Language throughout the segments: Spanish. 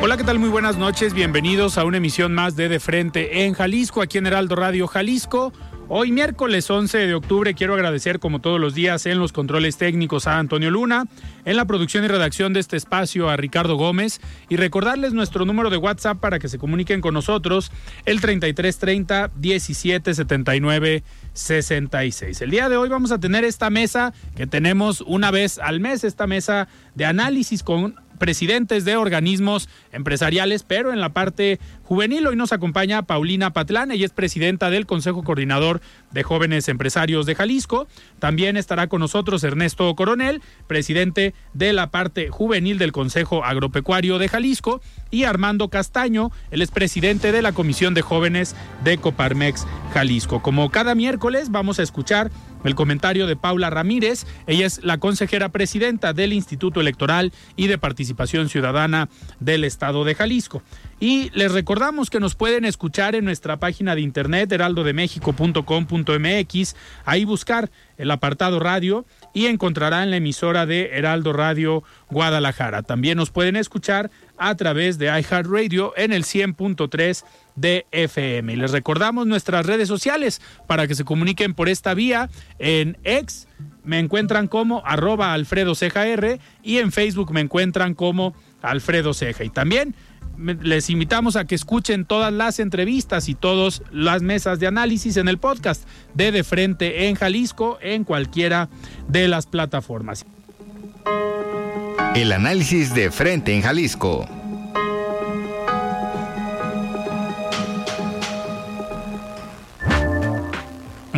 Hola, ¿qué tal? Muy buenas noches. Bienvenidos a una emisión más de De Frente en Jalisco, aquí en Heraldo Radio Jalisco. Hoy miércoles 11 de octubre quiero agradecer como todos los días en los controles técnicos a Antonio Luna, en la producción y redacción de este espacio a Ricardo Gómez y recordarles nuestro número de WhatsApp para que se comuniquen con nosotros el 3330 1779 66. El día de hoy vamos a tener esta mesa que tenemos una vez al mes, esta mesa de análisis con presidentes de organismos empresariales, pero en la parte juvenil. Hoy nos acompaña Paulina Patlán, ella es presidenta del Consejo Coordinador de Jóvenes Empresarios de Jalisco. También estará con nosotros Ernesto Coronel, presidente de la parte juvenil del Consejo Agropecuario de Jalisco, y Armando Castaño, el es presidente de la Comisión de Jóvenes de Coparmex Jalisco. Como cada miércoles vamos a escuchar el comentario de Paula Ramírez. Ella es la consejera presidenta del Instituto Electoral y de Participación Ciudadana del Estado de Jalisco. Y les recordamos que nos pueden escuchar en nuestra página de internet heraldodemexico.com.mx, ahí buscar el apartado radio y encontrarán la emisora de Heraldo Radio Guadalajara. También nos pueden escuchar a través de iHeartRadio en el 100.3 de FM. Y les recordamos nuestras redes sociales para que se comuniquen por esta vía en X me encuentran como arroba Alfredo y en Facebook me encuentran como Alfredo Ceja. Y también les invitamos a que escuchen todas las entrevistas y todas las mesas de análisis en el podcast de De Frente en Jalisco en cualquiera de las plataformas. El análisis de Frente en Jalisco.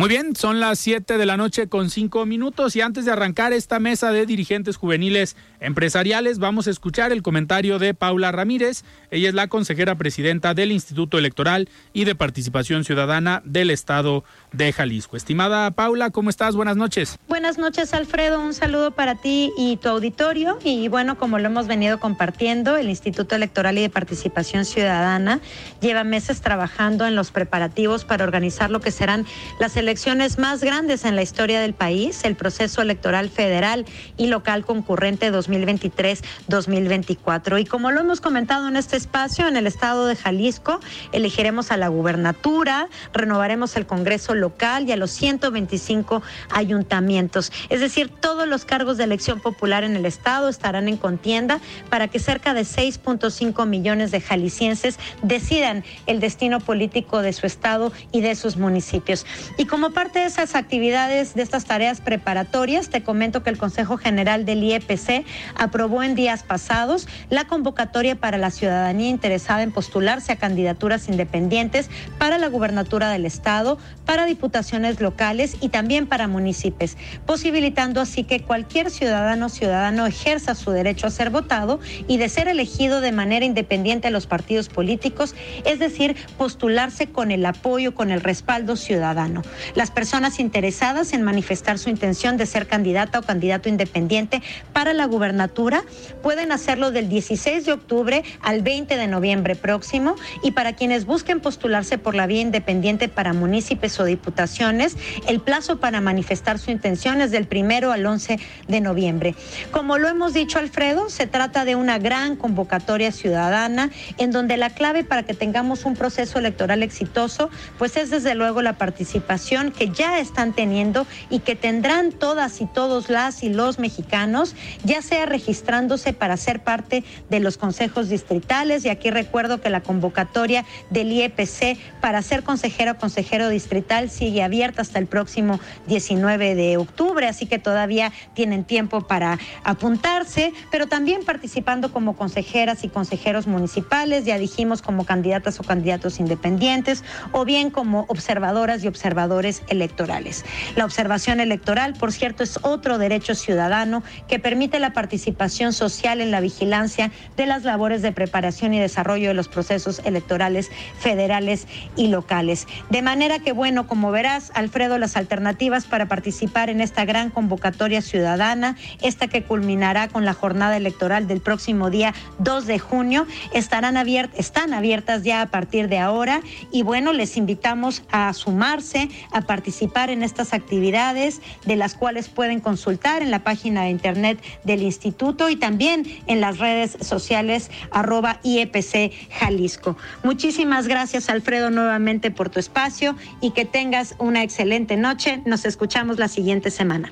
Muy bien, son las 7 de la noche con 5 minutos y antes de arrancar esta mesa de dirigentes juveniles empresariales, vamos a escuchar el comentario de Paula Ramírez. Ella es la consejera presidenta del Instituto Electoral y de Participación Ciudadana del Estado de Jalisco. Estimada Paula, ¿cómo estás? Buenas noches. Buenas noches, Alfredo. Un saludo para ti y tu auditorio. Y bueno, como lo hemos venido compartiendo, el Instituto Electoral y de Participación Ciudadana lleva meses trabajando en los preparativos para organizar lo que serán las elecciones elecciones más grandes en la historia del país, el proceso electoral federal y local concurrente 2023-2024. Y como lo hemos comentado en este espacio, en el estado de Jalisco, elegiremos a la gubernatura, renovaremos el Congreso local y a los 125 ayuntamientos. Es decir, todos los cargos de elección popular en el estado estarán en contienda para que cerca de 6.5 millones de jaliscienses decidan el destino político de su estado y de sus municipios. Y como como parte de esas actividades, de estas tareas preparatorias, te comento que el Consejo General del IEPC aprobó en días pasados la convocatoria para la ciudadanía interesada en postularse a candidaturas independientes para la gubernatura del Estado, para diputaciones locales y también para municipios, posibilitando así que cualquier ciudadano o ciudadano ejerza su derecho a ser votado y de ser elegido de manera independiente a los partidos políticos, es decir, postularse con el apoyo, con el respaldo ciudadano. Las personas interesadas en manifestar su intención de ser candidata o candidato independiente para la gubernatura pueden hacerlo del 16 de octubre al 20 de noviembre próximo y para quienes busquen postularse por la vía independiente para municipios o diputaciones, el plazo para manifestar su intención es del primero al 11 de noviembre. Como lo hemos dicho, Alfredo, se trata de una gran convocatoria ciudadana en donde la clave para que tengamos un proceso electoral exitoso, pues es desde luego la participación que ya están teniendo y que tendrán todas y todos las y los mexicanos, ya sea registrándose para ser parte de los consejos distritales. Y aquí recuerdo que la convocatoria del IEPC para ser consejero o consejero distrital sigue abierta hasta el próximo 19 de octubre, así que todavía tienen tiempo para apuntarse, pero también participando como consejeras y consejeros municipales, ya dijimos como candidatas o candidatos independientes, o bien como observadoras y observadores electorales. La observación electoral, por cierto, es otro derecho ciudadano que permite la participación social en la vigilancia de las labores de preparación y desarrollo de los procesos electorales federales y locales. De manera que, bueno, como verás, Alfredo, las alternativas para participar en esta gran convocatoria ciudadana, esta que culminará con la jornada electoral del próximo día 2 de junio, estarán están abiertas ya a partir de ahora y bueno, les invitamos a sumarse, a participar en estas actividades de las cuales pueden consultar en la página de internet del instituto y también en las redes sociales arroba IEPC Jalisco. Muchísimas gracias Alfredo nuevamente por tu espacio y que tengas una excelente noche. Nos escuchamos la siguiente semana.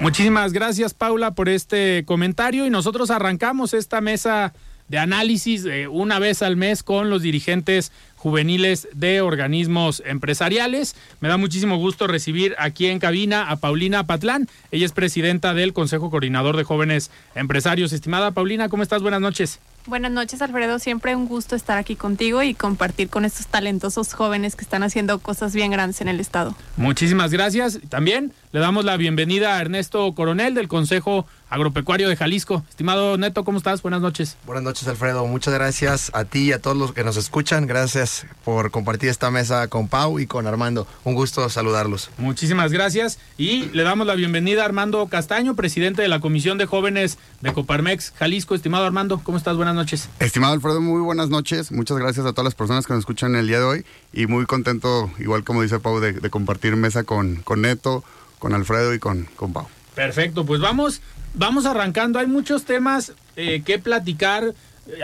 Muchísimas gracias Paula por este comentario y nosotros arrancamos esta mesa de análisis una vez al mes con los dirigentes juveniles de organismos empresariales. Me da muchísimo gusto recibir aquí en cabina a Paulina Patlán. Ella es presidenta del Consejo Coordinador de Jóvenes Empresarios. Estimada Paulina, ¿cómo estás? Buenas noches. Buenas noches, Alfredo. Siempre un gusto estar aquí contigo y compartir con estos talentosos jóvenes que están haciendo cosas bien grandes en el Estado. Muchísimas gracias. También le damos la bienvenida a Ernesto Coronel del Consejo Agropecuario de Jalisco. Estimado Neto, ¿cómo estás? Buenas noches. Buenas noches, Alfredo. Muchas gracias a ti y a todos los que nos escuchan. Gracias por compartir esta mesa con Pau y con Armando. Un gusto saludarlos. Muchísimas gracias. Y le damos la bienvenida a Armando Castaño, presidente de la Comisión de Jóvenes de Coparmex Jalisco. Estimado Armando, ¿cómo estás? Buenas noches. Estimado Alfredo, muy buenas noches. Muchas gracias a todas las personas que nos escuchan el día de hoy. Y muy contento, igual como dice Pau, de, de compartir mesa con, con Neto, con Alfredo y con, con Pau. Perfecto, pues vamos vamos arrancando. Hay muchos temas eh, que platicar.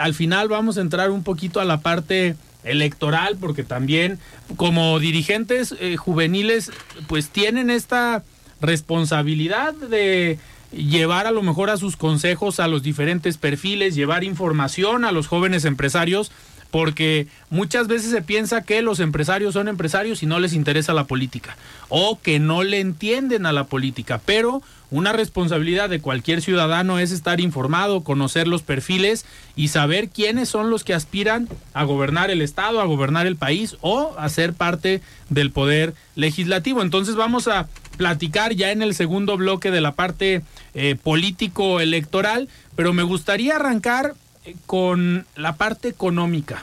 Al final vamos a entrar un poquito a la parte electoral, porque también como dirigentes eh, juveniles, pues tienen esta responsabilidad de llevar a lo mejor a sus consejos a los diferentes perfiles, llevar información a los jóvenes empresarios, porque muchas veces se piensa que los empresarios son empresarios y no les interesa la política, o que no le entienden a la política, pero una responsabilidad de cualquier ciudadano es estar informado, conocer los perfiles y saber quiénes son los que aspiran a gobernar el Estado, a gobernar el país o a ser parte del poder legislativo. Entonces vamos a platicar ya en el segundo bloque de la parte eh, político-electoral, pero me gustaría arrancar eh, con la parte económica.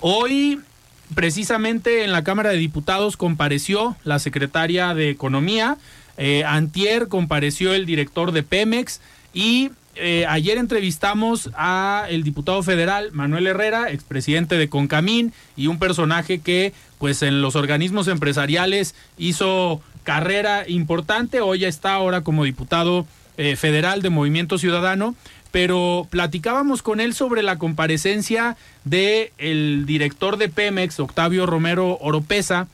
Hoy, precisamente en la Cámara de Diputados, compareció la secretaria de Economía, eh, antier compareció el director de Pemex y eh, ayer entrevistamos a el diputado federal Manuel Herrera, expresidente de Concamín y un personaje que pues en los organismos empresariales hizo carrera importante, hoy ya está ahora como diputado eh, federal de Movimiento Ciudadano, pero platicábamos con él sobre la comparecencia de el director de Pemex, Octavio Romero Oropesa,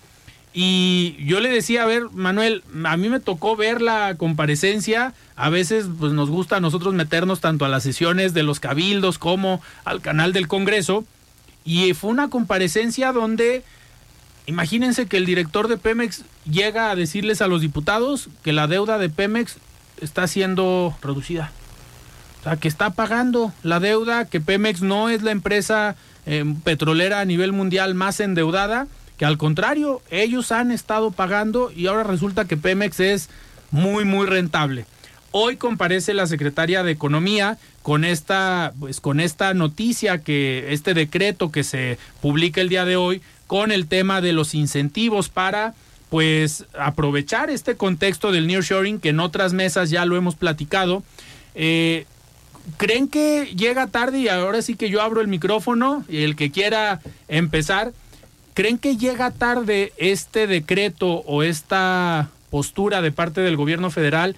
y yo le decía, a ver, Manuel, a mí me tocó ver la comparecencia. A veces pues, nos gusta a nosotros meternos tanto a las sesiones de los cabildos como al canal del Congreso. Y fue una comparecencia donde, imagínense que el director de Pemex llega a decirles a los diputados que la deuda de Pemex está siendo reducida. O sea, que está pagando la deuda, que Pemex no es la empresa eh, petrolera a nivel mundial más endeudada que al contrario, ellos han estado pagando y ahora resulta que Pemex es muy, muy rentable. Hoy comparece la secretaria de Economía con esta, pues, con esta noticia que, este decreto que se publica el día de hoy, con el tema de los incentivos para pues aprovechar este contexto del nearshoring que en otras mesas ya lo hemos platicado. Eh, ¿Creen que llega tarde y ahora sí que yo abro el micrófono y el que quiera empezar? ¿Creen que llega tarde este decreto o esta postura de parte del gobierno federal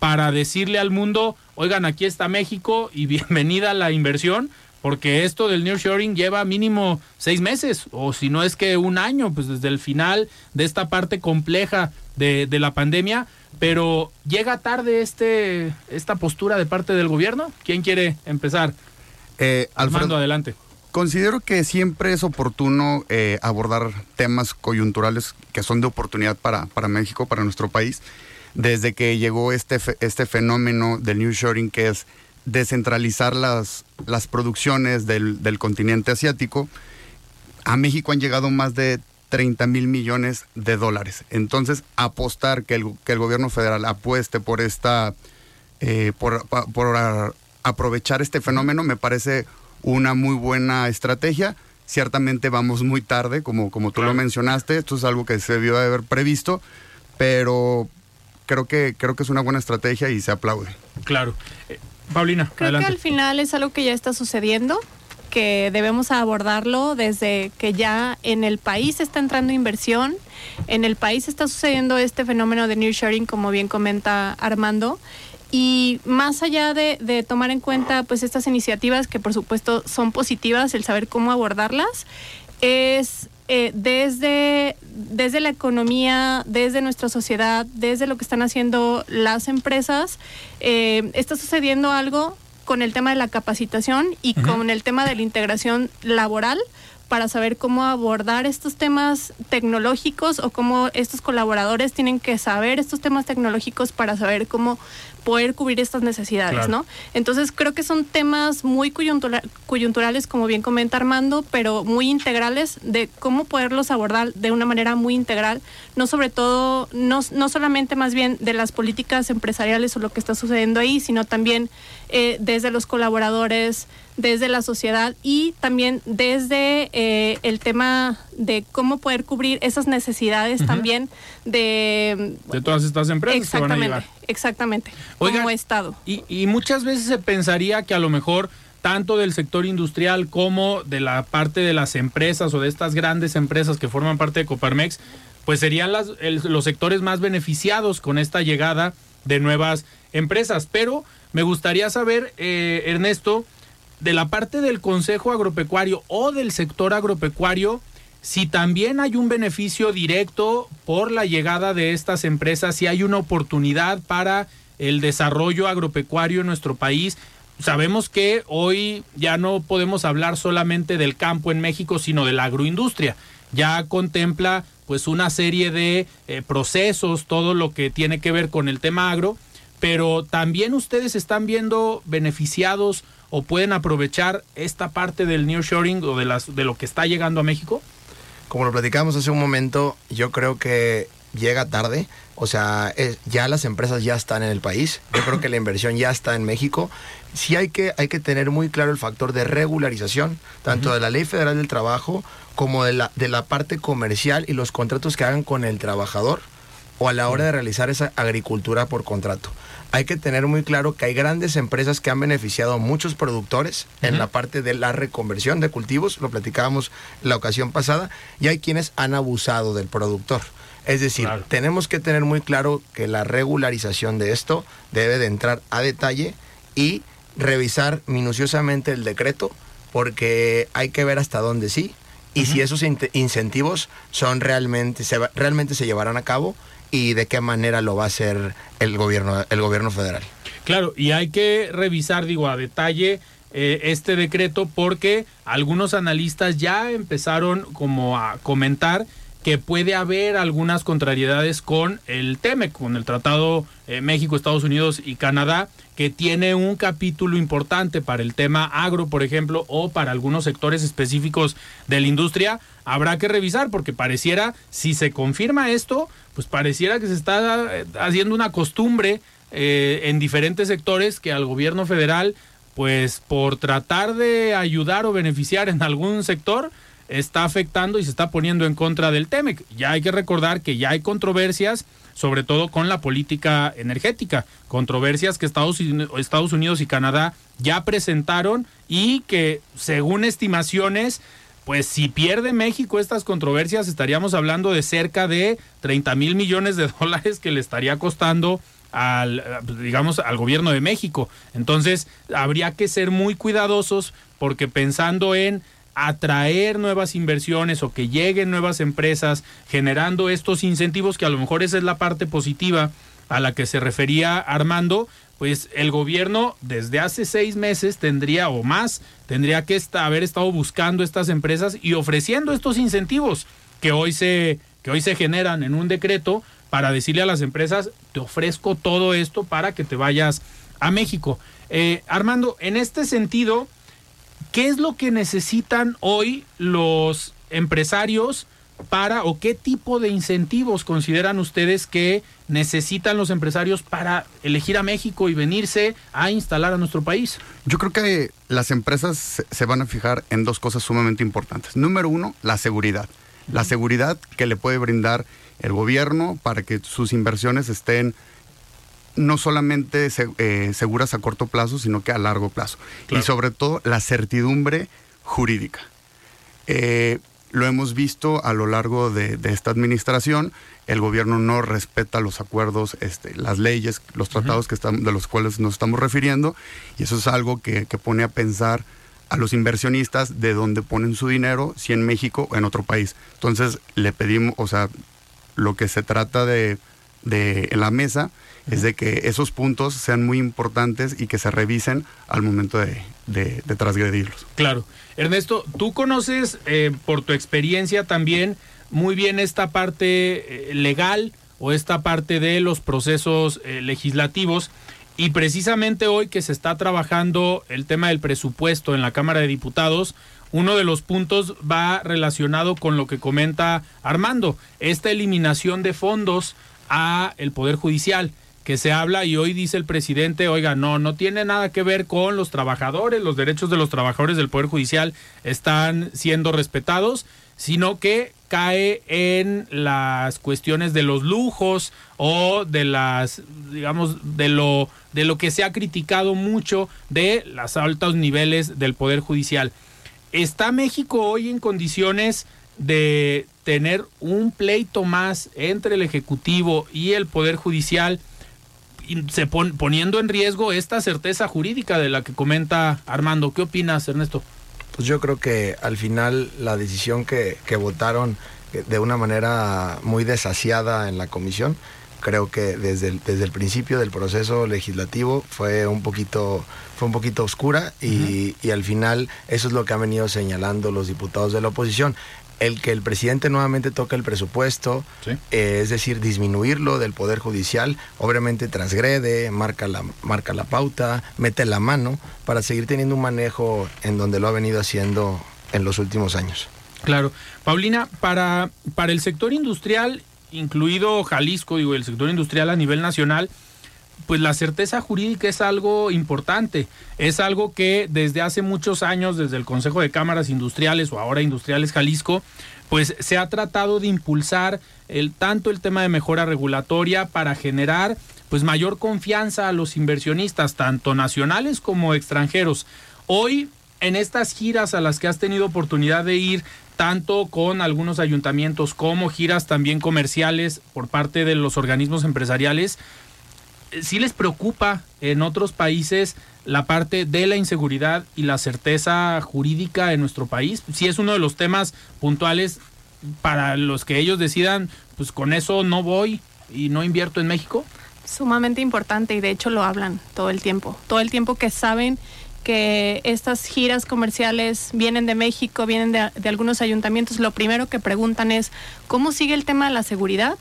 para decirle al mundo, oigan, aquí está México y bienvenida la inversión? porque esto del nearshoring lleva mínimo seis meses, o si no es que un año, pues desde el final de esta parte compleja de, de la pandemia, pero llega tarde este esta postura de parte del gobierno. ¿Quién quiere empezar? Eh, Armando, adelante. Considero que siempre es oportuno eh, abordar temas coyunturales que son de oportunidad para, para México, para nuestro país. Desde que llegó este, fe- este fenómeno del nearshoring, que es descentralizar las, las producciones del, del continente asiático, a México han llegado más de 30 mil millones de dólares. Entonces, apostar que el, que el gobierno federal apueste por esta, eh, por, por aprovechar este fenómeno me parece una muy buena estrategia. Ciertamente vamos muy tarde, como, como tú lo mencionaste, esto es algo que se debió de haber previsto, pero creo que, creo que es una buena estrategia y se aplaude. Claro. Eh, Paulina, Creo adelante. que al final es algo que ya está sucediendo, que debemos abordarlo desde que ya en el país está entrando inversión, en el país está sucediendo este fenómeno de nearshoring, como bien comenta Armando. Y más allá de, de tomar en cuenta pues estas iniciativas que por supuesto son positivas, el saber cómo abordarlas, es eh, desde, desde la economía, desde nuestra sociedad, desde lo que están haciendo las empresas, eh, está sucediendo algo con el tema de la capacitación y con el tema de la integración laboral para saber cómo abordar estos temas tecnológicos o cómo estos colaboradores tienen que saber estos temas tecnológicos para saber cómo poder cubrir estas necesidades, Claro. ¿no? Entonces creo que son temas muy coyuntura- coyunturales, como bien comenta Armando, pero muy integrales de cómo poderlos abordar de una manera muy integral, no sobre todo, no, no solamente más bien de las políticas empresariales o lo que está sucediendo ahí, sino también eh, desde los colaboradores, desde la sociedad y también desde eh, el tema de cómo poder cubrir esas necesidades también de... De todas estas empresas que van a Exactamente, llegar. exactamente, Oigan, como Estado. Y, y muchas veces se pensaría que a lo mejor tanto del sector industrial como de la parte de las empresas o de estas grandes empresas que forman parte de Coparmex, pues serían las, el- los sectores más beneficiados con esta llegada de nuevas empresas. Pero me gustaría saber, eh, Ernesto, de la parte del Consejo Agropecuario o del sector agropecuario, si también hay un beneficio directo por la llegada de estas empresas, si hay una oportunidad para el desarrollo agropecuario en nuestro país. Sabemos que hoy ya no podemos hablar solamente del campo en México, sino de la agroindustria. Ya contempla pues una serie de eh, procesos, todo lo que tiene que ver con el tema agro, pero también ustedes están viendo beneficiados o pueden aprovechar esta parte del nearshoring o de las de lo que está llegando a México. Como lo platicamos hace un momento, yo creo que llega tarde. O sea, es- ya las empresas ya están en el país. Yo creo que la inversión ya está en México. Sí hay que, hay que tener muy claro el factor de regularización, tanto de la Ley Federal del Trabajo como de la, de la parte comercial y los contratos que hagan con el trabajador o a la hora de realizar esa agricultura por contrato. Hay que tener muy claro que hay grandes empresas que han beneficiado a muchos productores en la parte de la reconversión de cultivos, lo platicábamos la ocasión pasada, y hay quienes han abusado del productor. Es decir, tenemos que tener muy claro que la regularización de esto debe de entrar a detalle y revisar minuciosamente el decreto, porque hay que ver hasta dónde sí y si esos in- incentivos son realmente se realmente se llevarán a cabo y de qué manera lo va a hacer el gobierno el gobierno federal. Claro, y hay que revisar, digo, a detalle eh, este decreto porque algunos analistas ya empezaron como a comentar que puede haber algunas contrariedades con el TEMEC, con el Tratado eh, México, Estados Unidos y Canadá, que tiene un capítulo importante para el tema agro, por ejemplo, o para algunos sectores específicos de la industria. Habrá que revisar porque pareciera, si se confirma esto, pues pareciera que se está eh, haciendo una costumbre eh, en diferentes sectores que al gobierno federal, pues por tratar de ayudar o beneficiar en algún sector, está afectando y se está poniendo en contra del TEMEC. Ya hay que recordar que ya hay controversias, sobre todo con la política energética, controversias que Estados, Estados Unidos y Canadá ya presentaron y que según estimaciones, pues si pierde México estas controversias, estaríamos hablando de cerca de 30 mil millones de dólares que le estaría costando al, digamos, al gobierno de México. Entonces, habría que ser muy cuidadosos porque pensando en atraer nuevas inversiones o que lleguen nuevas empresas generando estos incentivos que a lo mejor esa es la parte positiva a la que se refería Armando, pues el gobierno desde hace seis meses tendría o más, tendría que haber estado buscando estas empresas y ofreciendo estos incentivos que hoy se, que hoy se generan en un decreto para decirle a las empresas, te ofrezco todo esto para que te vayas a México. Eh, Armando, en este sentido, ¿qué es lo que necesitan hoy los empresarios para o qué tipo de incentivos consideran ustedes que necesitan los empresarios para elegir a México y venirse a instalar a nuestro país? Yo creo que las empresas se van a fijar en dos cosas sumamente importantes. Número uno, la seguridad. La seguridad que le puede brindar el gobierno para que sus inversiones estén no solamente eh, seguras a corto plazo, sino que a largo plazo. Y sobre todo la certidumbre jurídica. Eh, lo hemos visto a lo largo de, esta administración. El gobierno no respeta los acuerdos, este, las leyes, los tratados que están, de los cuales nos estamos refiriendo. Y eso es algo que, pone a pensar a los inversionistas de dónde ponen su dinero, si en México o en otro país. Entonces le pedimos, o sea, lo que se trata de, de en la mesa es de que esos puntos sean muy importantes y que se revisen al momento de, de, transgredirlos. Claro. Ernesto, tú conoces eh, por tu experiencia también muy bien esta parte eh, legal o esta parte de los procesos eh, legislativos. Y precisamente hoy que se está trabajando el tema del presupuesto en la Cámara de Diputados, uno de los puntos va relacionado con lo que comenta Armando, esta eliminación de fondos a el Poder Judicial que se habla y hoy dice el presidente, oiga, no, no tiene nada que ver con los trabajadores, los derechos de los trabajadores del Poder Judicial están siendo respetados, sino que cae en las cuestiones de los lujos o de las, digamos, de lo, de lo que se ha criticado mucho de los altos niveles del Poder Judicial. ¿Está México hoy en condiciones de tener un pleito más entre el Ejecutivo y el Poder Judicial? Se poniendo en riesgo esta certeza jurídica de la que comenta Armando. ¿Qué opinas, Ernesto? Pues yo creo que al final la decisión que, que votaron de una manera muy desasiada en la comisión, creo que desde el, desde el principio del proceso legislativo fue un poquito fue un poquito oscura y, y, al final eso es lo que han venido señalando los diputados de la oposición el que el presidente nuevamente toque el presupuesto, eh, es decir, disminuirlo del Poder Judicial, obviamente transgrede, marca la, marca la pauta, mete la mano para seguir teniendo un manejo en donde lo ha venido haciendo en los últimos años. Claro. Paulina, para, para el sector industrial, incluido Jalisco, digo, el sector industrial a nivel nacional, pues la certeza jurídica es algo importante, es algo que desde hace muchos años, desde el Consejo de Cámaras Industriales o ahora Industriales Jalisco, pues se ha tratado de impulsar tanto el tema de mejora regulatoria para generar pues mayor confianza a los inversionistas, tanto nacionales como extranjeros. Hoy, en estas giras a las que has tenido oportunidad de ir, tanto con algunos ayuntamientos como giras también comerciales por parte de los organismos empresariales, sí les preocupa en otros países la parte de la inseguridad y la certeza jurídica en nuestro país. Sí es uno de los temas puntuales para los que ellos decidan, pues con eso no voy y no invierto en México. Sumamente importante y de hecho lo hablan todo el tiempo. Todo el tiempo que saben que estas giras comerciales vienen de México, vienen de, de algunos ayuntamientos, lo primero que preguntan es, ¿cómo sigue el tema de la seguridad?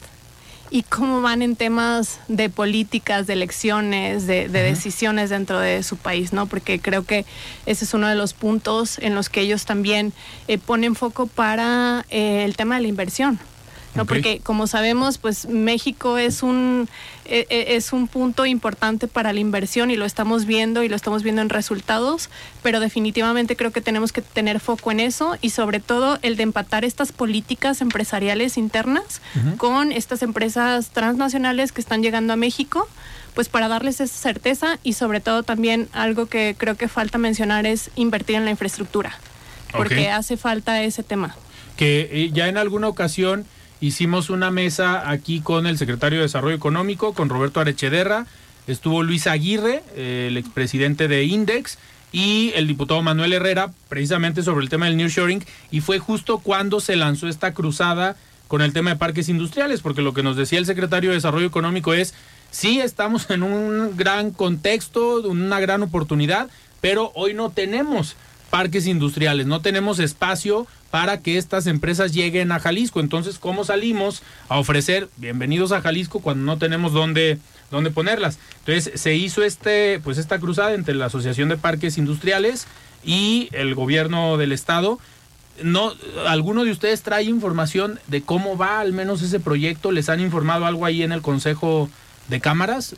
Y cómo van en temas de políticas, de elecciones, de, decisiones dentro de su país, ¿no? Porque creo que ese es uno de los puntos en los que ellos también eh, ponen foco para eh, el tema de la inversión. ¿No? Porque como sabemos, pues México es un, e, e, es un punto importante para la inversión y lo estamos viendo y lo estamos viendo en resultados, pero definitivamente creo que tenemos que tener foco en eso y sobre todo el de empatar estas políticas empresariales internas con estas empresas transnacionales que están llegando a México pues para darles esa certeza y sobre todo también algo que creo que falta mencionar es invertir en la infraestructura, porque hace falta ese tema. Que eh, ya en alguna ocasión hicimos una mesa aquí con el secretario de Desarrollo Económico, con Roberto Arechederra, estuvo Luis Aguirre, el expresidente de Index, y el diputado Manuel Herrera, precisamente sobre el tema del nearshoring, y fue justo cuando se lanzó esta cruzada con el tema de parques industriales, porque lo que nos decía el secretario de Desarrollo Económico es, sí estamos en un gran contexto, una gran oportunidad, pero hoy no tenemos parques industriales, no tenemos espacio para que estas empresas lleguen a Jalisco. Entonces, ¿cómo salimos a ofrecer bienvenidos a Jalisco cuando no tenemos dónde, dónde ponerlas? Entonces, se hizo este, pues esta cruzada entre la Asociación de Parques Industriales y el gobierno del estado. No, ¿Alguno de ustedes trae información de cómo va al menos ese proyecto? ¿Les han informado algo ahí en el Consejo de Cámaras?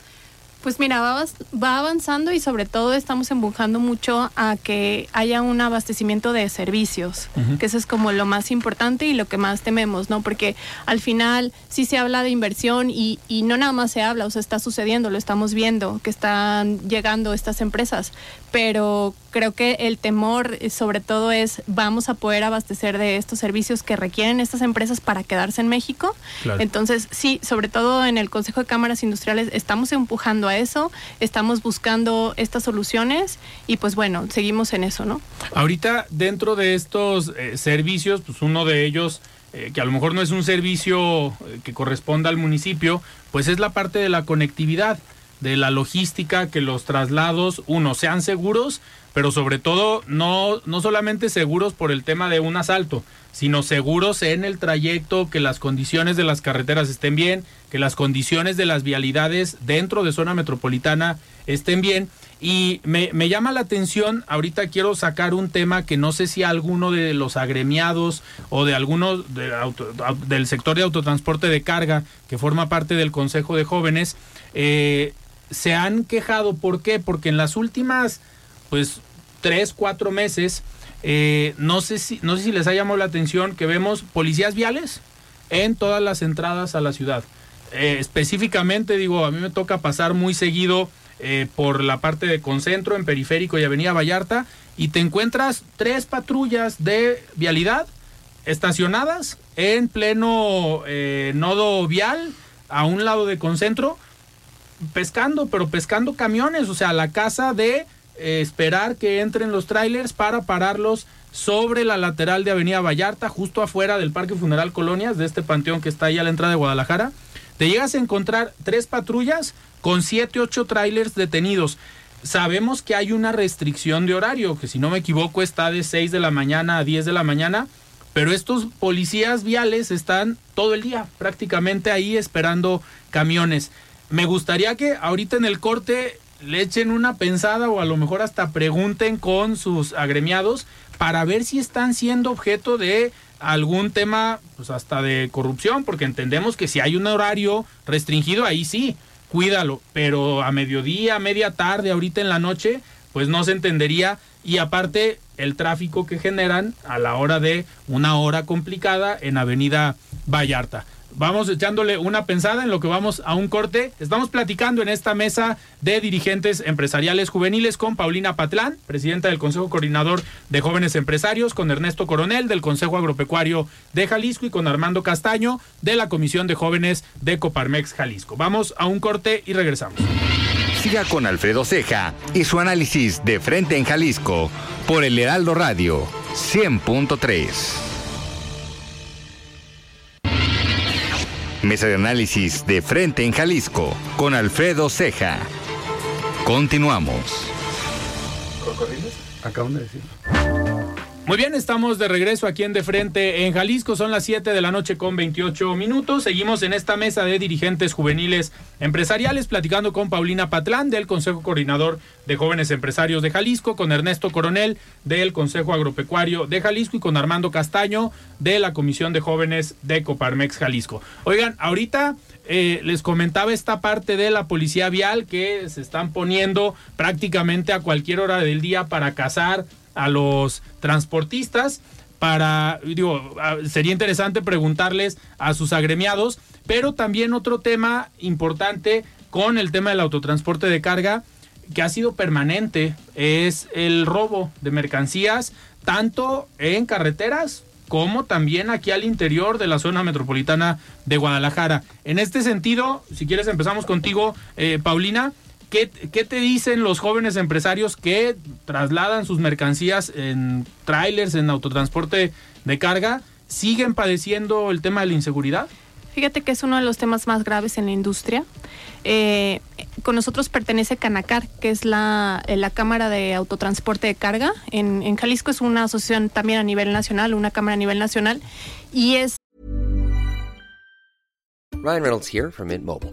Pues mira, va, va, avanzando y sobre todo estamos empujando mucho a que haya un abastecimiento de servicios, que eso es como lo más importante y lo que más tememos, ¿no? Porque al final sí se habla de inversión y, y no nada más se habla, o sea, está sucediendo, lo estamos viendo, que están llegando estas empresas, pero creo que el temor eh, sobre todo es vamos a poder abastecer de estos servicios que requieren estas empresas para quedarse en México. Claro. Entonces, sí, sobre todo en el Consejo de Cámaras Industriales estamos empujando a eso, estamos buscando estas soluciones y pues bueno, seguimos en eso, ¿no? Ahorita dentro de estos eh, servicios, pues uno de ellos eh, que a lo mejor no es un servicio eh, que corresponda al municipio, pues es la parte de la conectividad de la logística, que los traslados, uno, sean seguros, pero sobre todo no, no solamente seguros por el tema de un asalto, sino seguros en el trayecto, que las condiciones de las carreteras estén bien, que las condiciones de las vialidades dentro de zona metropolitana estén bien. Y me, me llama la atención, ahorita quiero sacar un tema que no sé si alguno de los agremiados o de alguno de auto, del sector de autotransporte de carga que forma parte del Consejo de Jóvenes, eh, se han quejado. ¿Por qué? Porque en las últimas, pues, tres, cuatro meses, eh, no, sé si, no sé si les ha llamado la atención que vemos policías viales en todas las entradas a la ciudad. Eh, específicamente, digo, a mí me toca pasar muy seguido eh, por la parte de Concentro, en Periférico y Avenida Vallarta, y te encuentras tres patrullas de vialidad estacionadas en pleno nodo vial, a un lado de Concentro, pescando, pero pescando camiones, o sea, la casa de esperar que entren los trailers para pararlos sobre la lateral de Avenida Vallarta, justo afuera del Parque Funeral Colonias, de este panteón que está ahí a la entrada de Guadalajara. Te llegas a encontrar tres patrullas con siete, ocho trailers detenidos. Sabemos que hay una restricción de horario, que si no me equivoco está de 6 de la mañana a 10 de la mañana, pero estos policías viales están todo el día prácticamente ahí esperando camiones. Me gustaría que ahorita en el corte le echen una pensada o a lo mejor hasta pregunten con sus agremiados para ver si están siendo objeto de algún tema, pues hasta de corrupción, porque entendemos que si hay un horario restringido, ahí sí, cuídalo, pero a mediodía, media tarde, ahorita en la noche, pues no se entendería. Y aparte el tráfico que generan a la hora de una hora complicada en Avenida Vallarta vamos echándole una pensada en lo que vamos a un corte. Estamos platicando en esta mesa de dirigentes empresariales juveniles con Paulina Patlán, presidenta del Consejo Coordinador de Jóvenes Empresarios, con Ernesto Coronel del Consejo Agropecuario de Jalisco y con Armando Castaño de la Comisión de Jóvenes de Coparmex Jalisco. Vamos a un corte y regresamos. Siga con Alfredo Ceja y su análisis de frente en Jalisco por el Heraldo Radio 100.3. Mesa de análisis de frente en Jalisco con Alfredo Ceja. Continuamos. Acaban de decir. Muy bien, estamos de regreso aquí en De Frente en Jalisco. Son las 7 de la noche con 28 minutos. Seguimos en esta mesa de dirigentes juveniles empresariales platicando con Paulina Patlán del Consejo Coordinador de Jóvenes Empresarios de Jalisco, con Ernesto Coronel del Consejo Agropecuario de Jalisco y con Armando Castaño de la Comisión de Jóvenes de Coparmex Jalisco. Oigan, ahorita eh, les comentaba esta parte de la policía vial que se están poniendo prácticamente a cualquier hora del día para cazar a los transportistas para, digo, sería interesante preguntarles a sus agremiados, pero también otro tema importante con el tema del autotransporte de carga que ha sido permanente es el robo de mercancías tanto en carreteras como también aquí al interior de la zona metropolitana de Guadalajara. En este sentido, si quieres empezamos contigo, eh, Paulina. ¿Qué, ¿Qué, te dicen los jóvenes empresarios que trasladan sus mercancías en trailers, en autotransporte de carga? ¿Siguen padeciendo el tema de la inseguridad? Fíjate que es uno de los temas más graves en la industria. Eh, con nosotros pertenece Canacar, que es la, eh, la Cámara de Autotransporte de Carga. En, en Jalisco es una asociación también a nivel nacional, una cámara a nivel nacional. Y es. Ryan Reynolds here from Mint Mobile.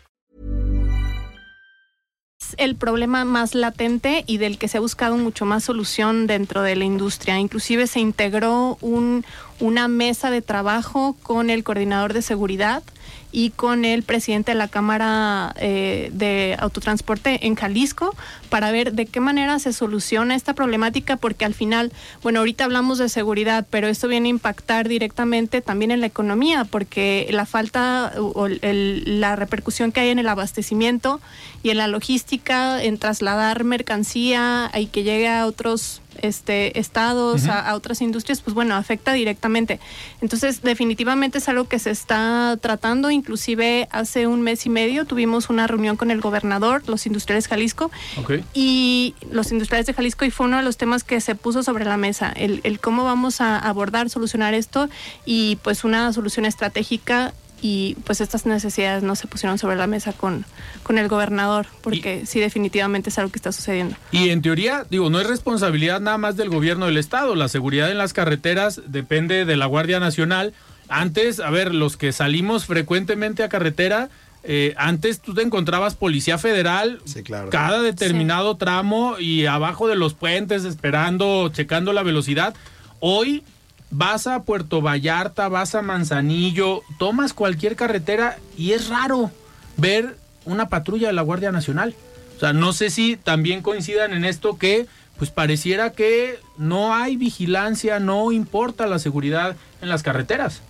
El problema más latente y del que se ha buscado mucho más solución dentro de la industria. Inclusive se integró un, una mesa de trabajo con el coordinador de seguridad y con el presidente de la Cámara eh, de Autotransporte en Jalisco para ver de qué manera se soluciona esta problemática, porque al final, bueno, ahorita hablamos de seguridad, pero esto viene a impactar directamente también en la economía, porque la falta o el, la repercusión que hay en el abastecimiento y en la logística, en trasladar mercancía y que llegue a otros este, estados, a, a, otras industrias, pues bueno, afecta directamente. Entonces, definitivamente es algo que se está tratando. Inclusive hace un mes y medio tuvimos una reunión con el gobernador, los industriales Jalisco, okay. y los industriales de Jalisco, y fue uno de los temas que se puso sobre la mesa, el, el cómo vamos a abordar, solucionar esto, y pues una solución estratégica y pues estas necesidades no se pusieron sobre la mesa con, con el gobernador, porque y, sí definitivamente es algo que está sucediendo. Y en teoría, digo, no es responsabilidad nada más del gobierno del estado, la seguridad en las carreteras depende de la Guardia Nacional. Antes, a ver, los que salimos frecuentemente a carretera, eh, antes tú te encontrabas policía federal sí, claro. cada determinado sí. tramo y abajo de los puentes esperando, checando la velocidad. Hoy vas a Puerto Vallarta, vas a Manzanillo, tomas cualquier carretera y es raro ver una patrulla de la Guardia Nacional. O sea, no sé si también coincidan en esto que pues pareciera que no hay vigilancia, no importa la seguridad en las carreteras,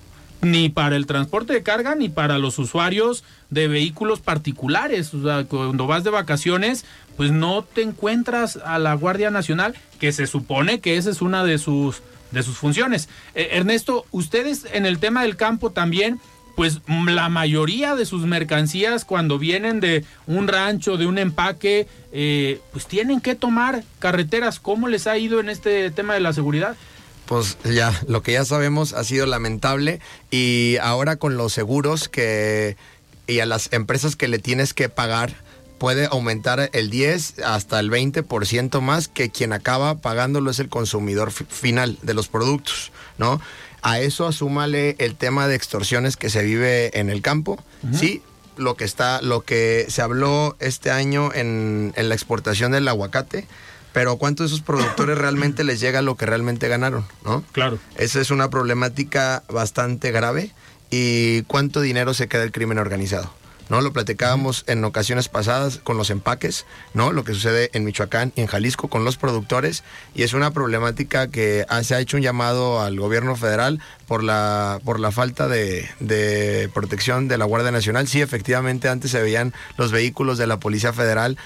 ni para el transporte de carga ni para los usuarios de vehículos particulares. O sea, cuando vas de vacaciones, pues no te encuentras a la Guardia Nacional, que se supone que esa es una de sus de sus funciones. Eh, Ernesto, ustedes en el tema del campo también, pues la mayoría de sus mercancías cuando vienen de un rancho, de un empaque, eh, pues tienen que tomar carreteras. ¿Cómo les ha ido en este tema de la seguridad? Pues ya, lo que ya sabemos ha sido lamentable y ahora con los seguros que y a las empresas que le tienes que pagar, puede aumentar el 10 hasta el 20% más que quien acaba pagándolo es el consumidor final de los productos, ¿no? A eso asúmale el tema de extorsiones que se vive en el campo, uh -huh. sí, lo que está, lo que se habló este año en, en la exportación del aguacate, pero ¿cuántos de esos productores realmente les llega lo que realmente ganaron, no? Claro. Esa es una problemática bastante grave y cuánto dinero se queda el crimen organizado. ¿No? Lo platicábamos en ocasiones pasadas con los empaques, ¿no? Lo que sucede en Michoacán y en Jalisco con los productores y es una problemática que se ha hecho un llamado al gobierno federal por la, por la falta de, de protección de la Guardia Nacional. Sí, efectivamente, antes se veían los vehículos de la Policía Federal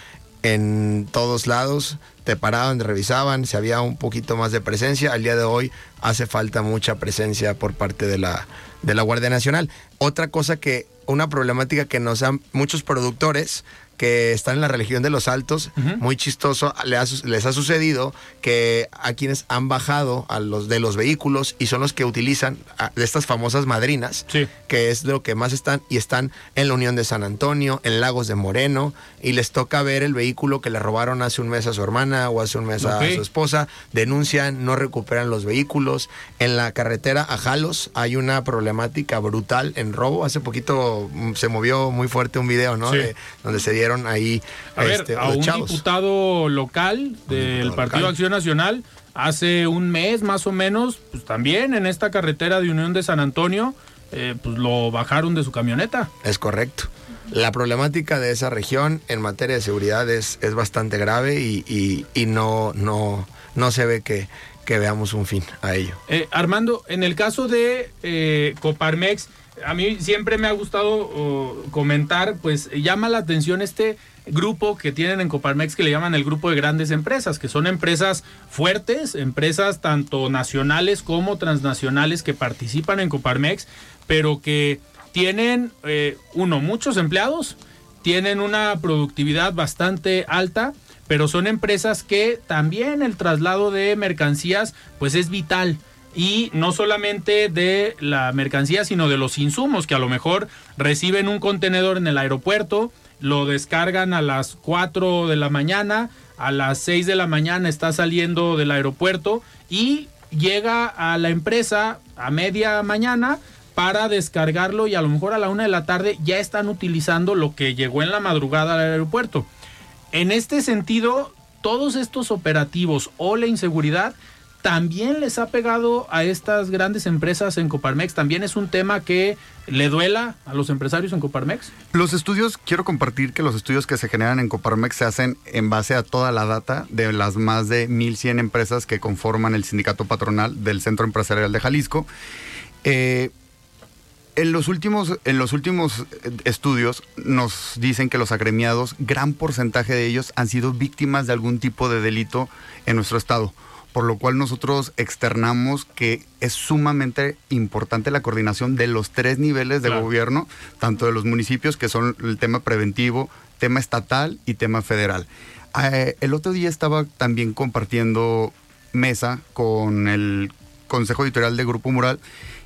en todos lados, te paraban, te revisaban, si había un poquito más de presencia. Al día de hoy hace falta mucha presencia por parte de la, de la Guardia Nacional. Otra cosa que, una problemática que nos dan muchos productores que están en la región de los Altos, muy chistoso, les ha sucedido que a quienes han bajado a los de los vehículos y son los que utilizan de estas famosas madrinas, que es lo que más están y están en la Unión de San Antonio, en Lagos de Moreno y les toca ver el vehículo que le robaron hace un mes a su hermana o hace un mes a su esposa, denuncian, no recuperan los vehículos. En la carretera a Jalos hay una problemática brutal en robo. Hace poquito mm, se movió muy fuerte un video, ¿no? Sí. De- donde se ahí A ver, este, a los un chavos. diputado local del Partido local. Acción Nacional hace un mes más o menos, pues también en esta carretera de Unión de San Antonio, eh, pues lo bajaron de su camioneta. Es correcto. La problemática de esa región en materia de seguridad es, es bastante grave y, y- y no, no, no se ve que, que veamos un fin a ello. Eh, Armando, en el caso de eh, Coparmex, a mí siempre me ha gustado comentar, pues llama la atención este grupo que tienen en Coparmex que le llaman el grupo de grandes empresas, que son empresas fuertes, empresas tanto nacionales como transnacionales que participan en Coparmex, pero que tienen, eh, uno, muchos empleados, tienen una productividad bastante alta, pero son empresas que también el traslado de mercancías pues es vital y no solamente de la mercancía sino de los insumos que a lo mejor reciben un contenedor en el aeropuerto, lo descargan a las 4 de la mañana, a las 6 de la mañana está saliendo del aeropuerto y llega a la empresa a media mañana para descargarlo y a lo mejor a la una de la tarde ya están utilizando lo que llegó en la madrugada al aeropuerto. En este sentido, todos estos operativos o la inseguridad también les ha pegado a estas grandes empresas en Coparmex. También es un tema que le duela a los empresarios en Coparmex. Los estudios, quiero compartir que los estudios que se generan en Coparmex se hacen en base a toda la data de las más de 1.100 empresas que conforman el sindicato patronal del Centro Empresarial de Jalisco. Eh, en los últimos, en los últimos eh, estudios nos dicen que los agremiados, gran porcentaje de ellos han sido víctimas de algún tipo de delito en nuestro estado, por lo cual nosotros externamos que es sumamente importante la coordinación de los tres niveles de Claro. gobierno, tanto de los municipios, que son el tema preventivo, tema estatal y tema federal. Eh, el otro día estaba también compartiendo mesa con el Consejo Editorial de Grupo Mural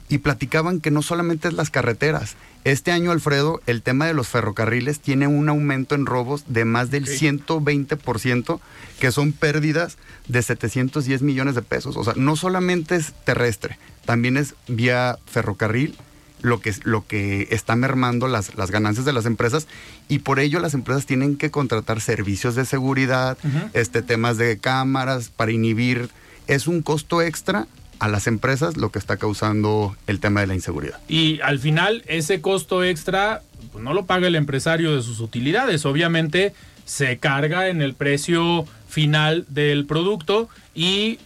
y platicaban que no solamente es las carreteras. Este año, Alfredo, el tema de los ferrocarriles tiene un aumento en robos de más del 120%, que son pérdidas de 710 millones de pesos. O sea, no solamente es terrestre, también es vía ferrocarril lo que, lo que está mermando las, las ganancias de las empresas y por ello las empresas tienen que contratar servicios de seguridad, este, temas de cámaras para inhibir. Es un costo extra a las empresas lo que está causando el tema de la inseguridad. Y al final ese costo extra pues, no lo paga el empresario de sus utilidades. Obviamente se carga en el precio final del producto y,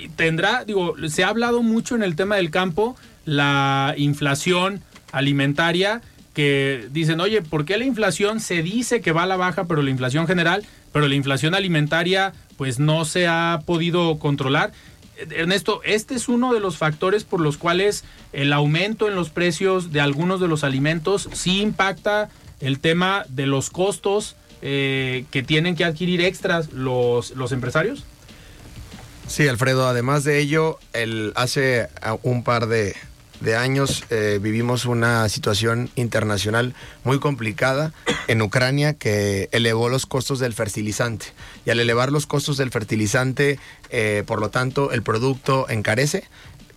y tendrá, digo, se ha hablado mucho en el tema del campo, la inflación alimentaria que dicen, oye, ¿por qué la inflación se dice que va a la baja, pero la inflación general, pero la inflación alimentaria pues no se ha podido controlar? Ernesto, este es uno de los factores por los cuales el aumento en los precios de algunos de los alimentos sí impacta el tema de los costos eh, que tienen que adquirir extras los, los empresarios. Sí, Alfredo, además de ello, el, hace un par de, de años eh, vivimos una situación internacional muy complicada en Ucrania que elevó los costos del fertilizante. Y al elevar los costos del fertilizante, eh, por lo tanto, el producto encarece.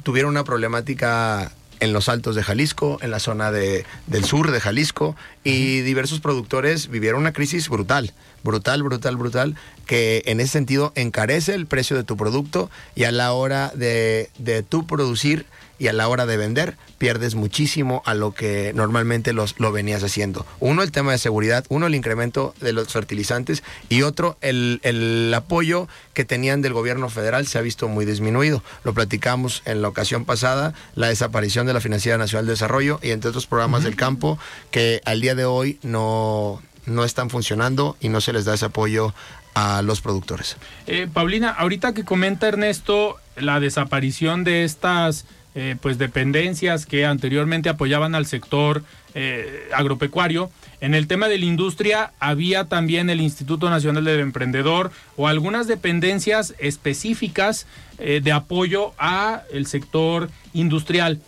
Tuvieron una problemática en los altos de Jalisco, en la zona de, del sur de Jalisco, y diversos productores vivieron una crisis brutal, brutal, brutal, brutal, que en ese sentido encarece el precio de tu producto y a la hora de, de tú producir y a la hora de vender pierdes muchísimo a lo que normalmente los, lo venías haciendo. Uno, el tema de seguridad, uno, el incremento de los fertilizantes y otro, el, el apoyo que tenían del gobierno federal se ha visto muy disminuido. Lo platicamos en la ocasión pasada, la desaparición de la Financiera Nacional de Desarrollo y entre otros programas del campo que al día de hoy no, no están funcionando y no se les da ese apoyo a los productores. Eh, Paulina, ahorita que comenta Ernesto la desaparición de estas eh, pues dependencias que anteriormente apoyaban al sector eh, agropecuario. En el tema de la industria había también el Instituto Nacional del Emprendedor o algunas dependencias específicas eh, de apoyo a el sector industrial.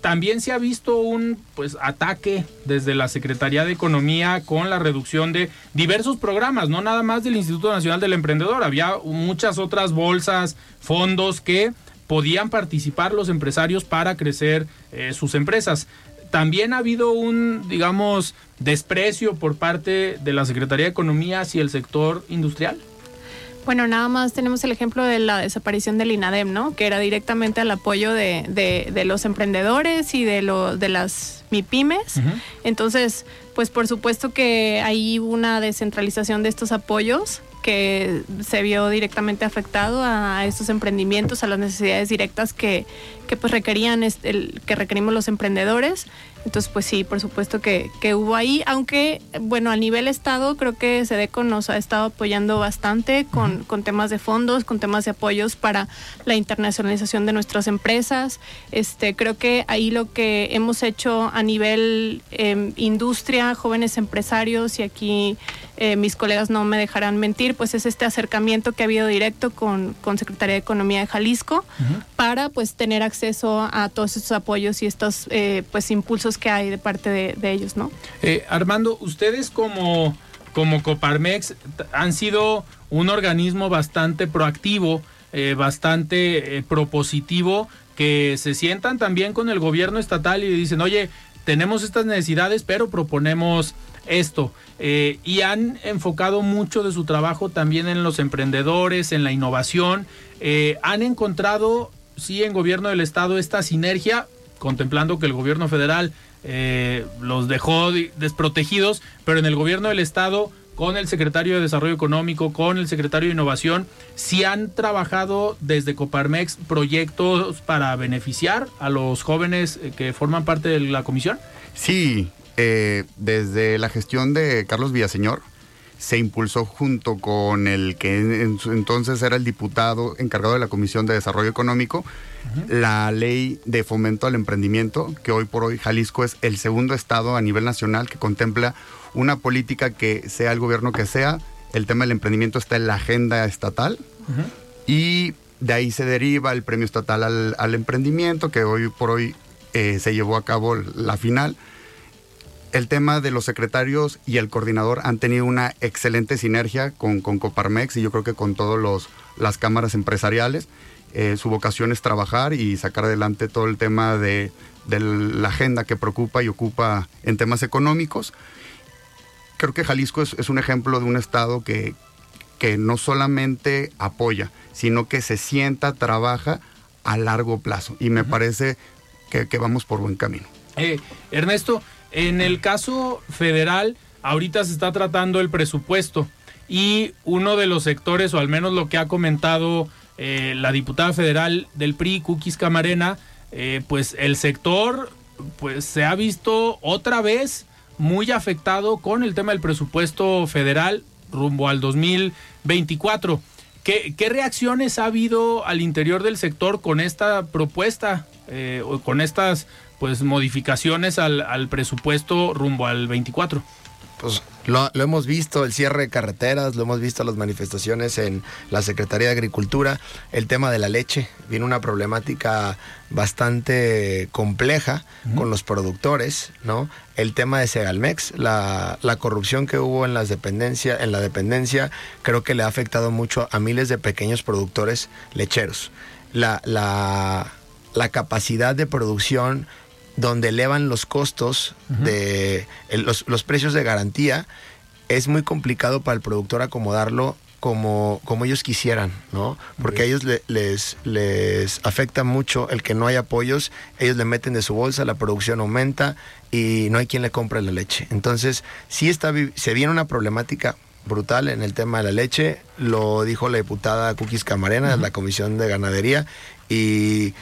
También se ha visto un pues ataque desde la Secretaría de Economía con la reducción de diversos programas, no nada más del Instituto Nacional del Emprendedor, había muchas otras bolsas, fondos que podían participar los empresarios para crecer eh, sus empresas. También ha habido un, digamos, desprecio por parte de la Secretaría de Economía hacia el sector industrial. Bueno, nada más tenemos el ejemplo de la desaparición del INADEM, ¿no? Que era directamente al apoyo de, de, de los emprendedores y de, lo, de las MIPIMES. Entonces, pues por supuesto que hay una descentralización de estos apoyos que se vio directamente afectado a estos emprendimientos, a las necesidades directas que, que pues requerían el, que requerimos los emprendedores. Entonces, pues sí, por supuesto que, que, hubo ahí, aunque, bueno, a nivel Estado, creo que SEDECO nos ha estado apoyando bastante con, con, temas de fondos, con temas de apoyos para la internacionalización de nuestras empresas. Este, creo que ahí lo que hemos hecho a nivel eh, industria, jóvenes empresarios, y aquí eh, mis colegas no me dejarán mentir, pues es este acercamiento que ha habido directo con, con Secretaría de Economía de Jalisco uh -huh. para pues tener acceso a todos estos apoyos y estos eh, pues impulsos que hay de parte de, ellos, ¿no? Eh, Armando, ustedes como, como Coparmex han sido un organismo bastante proactivo, eh, bastante eh, propositivo, que se sientan también con el gobierno estatal y dicen, oye, tenemos estas necesidades, pero proponemos esto. Y han enfocado mucho de su trabajo también en los emprendedores, en la innovación. Han encontrado, sí, en gobierno del Estado esta sinergia, contemplando que el gobierno federal eh, los dejó desprotegidos, pero en el gobierno del Estado, con el secretario de Desarrollo Económico, con el secretario de Innovación, sí han trabajado desde Coparmex proyectos para beneficiar a los jóvenes que forman parte de la comisión. Sí, eh, desde la gestión de Carlos Villaseñor se impulsó junto con el que en su entonces era el diputado encargado de la Comisión de Desarrollo Económico, uh -huh. la ley de fomento al emprendimiento, que hoy por hoy Jalisco es el segundo estado a nivel nacional que contempla una política que sea el gobierno que sea, el tema del emprendimiento está en la agenda estatal uh -huh. y de ahí se deriva el premio estatal al, al emprendimiento, que hoy por hoy eh, se llevó a cabo la final el tema de los secretarios y el coordinador han tenido una excelente sinergia con, con Coparmex y yo creo que con todas las cámaras empresariales. Eh, su vocación es trabajar y sacar adelante todo el tema de, de, la agenda que preocupa y ocupa en temas económicos. Creo que Jalisco es, es un ejemplo de un estado que, que no solamente apoya, sino que se sienta, trabaja a largo plazo. Y me uh -huh. parece que, que, vamos por buen camino. Eh, Ernesto, en el caso federal, ahorita se está tratando el presupuesto y uno de los sectores, o al menos lo que ha comentado eh, la diputada federal del PRI, Cookies Camarena, eh, pues el sector pues se ha visto otra vez muy afectado con el tema del presupuesto federal rumbo al 2024. ¿Qué, qué reacciones ha habido al interior del sector con esta propuesta, eh, o con estas pues modificaciones al, al presupuesto rumbo al 24. Pues lo, lo, hemos visto, el cierre de carreteras, lo hemos visto las manifestaciones en la Secretaría de Agricultura, el tema de la leche, viene una problemática bastante compleja uh -huh. con los productores, ¿no? El tema de Segalmex, la, la corrupción que hubo en las dependencia, en la dependencia, creo que le ha afectado mucho a miles de pequeños productores lecheros. La, la, la capacidad de producción donde elevan los costos uh -huh. de el, los, los, precios de garantía, es muy complicado para el productor acomodarlo como, como ellos quisieran, ¿no? Porque a ellos le, les, les afecta mucho el que no hay apoyos, ellos le meten de su bolsa, la producción aumenta y no hay quien le compre la leche. Entonces, sí está, se viene una problemática brutal en el tema de la leche, lo dijo la diputada Cookies Camarena uh -huh. de la Comisión de Ganadería y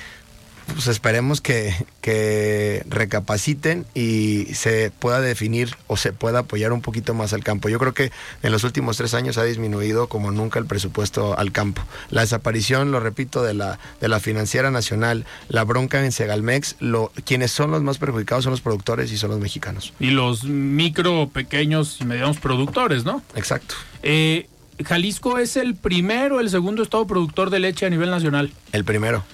pues esperemos que, que recapaciten y se pueda definir o se pueda apoyar un poquito más al campo. Yo creo que en los últimos tres años ha disminuido como nunca el presupuesto al campo. La desaparición, lo repito, de la, de la financiera nacional, la bronca en Segalmex, lo, quienes son los más perjudicados son los productores y son los mexicanos. Y los micro, pequeños y medianos productores, ¿no? Exacto. Eh, Jalisco es el primero, el segundo estado productor de leche a nivel nacional. El primero.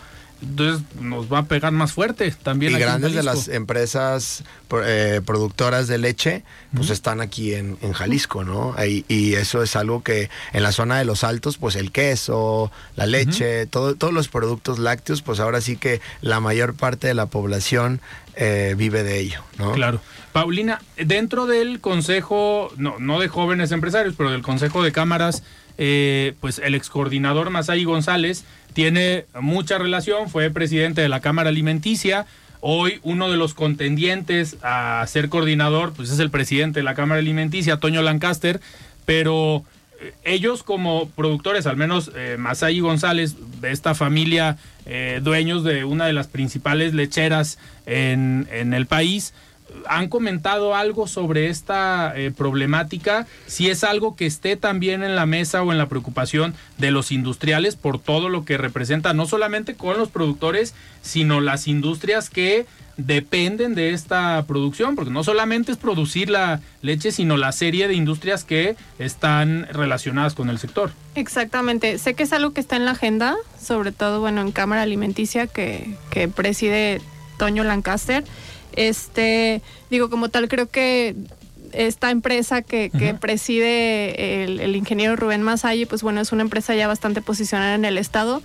Entonces nos va a pegar más fuerte también. Y aquí en grandes de las empresas eh, productoras de leche, pues están aquí en, en Jalisco, ¿no? Ahí- y eso es algo que en la zona de los altos, pues el queso, la leche, todo, todos los productos lácteos, pues ahora sí que la mayor parte de la población eh, vive de ello, ¿no? Claro. Paulina, dentro del consejo, no, no de jóvenes empresarios, pero del consejo de cámaras, eh, pues el excoordinador Masay González tiene mucha relación, fue presidente de la Cámara Alimenticia. Hoy uno de los contendientes a ser coordinador, pues es el presidente de la Cámara Alimenticia, Toño Lancaster, pero eh, ellos como productores, al menos eh, González, de esta familia, eh, dueños de una de las principales lecheras en, en el país, han comentado algo sobre esta eh, problemática, si es algo que esté también en la mesa o en la preocupación de los industriales por todo lo que representa, no solamente con los productores, sino las industrias que dependen de esta producción, porque no solamente es producir la leche, sino la serie de industrias que están relacionadas con el sector. Exactamente. Sé que es algo que está en la agenda, sobre todo, bueno, en Cámara Alimenticia que, que preside Toño Lancaster. Este, digo, como tal, creo que esta empresa que, preside el, el ingeniero Rubén Masalle, pues bueno, es una empresa ya bastante posicionada en el estado.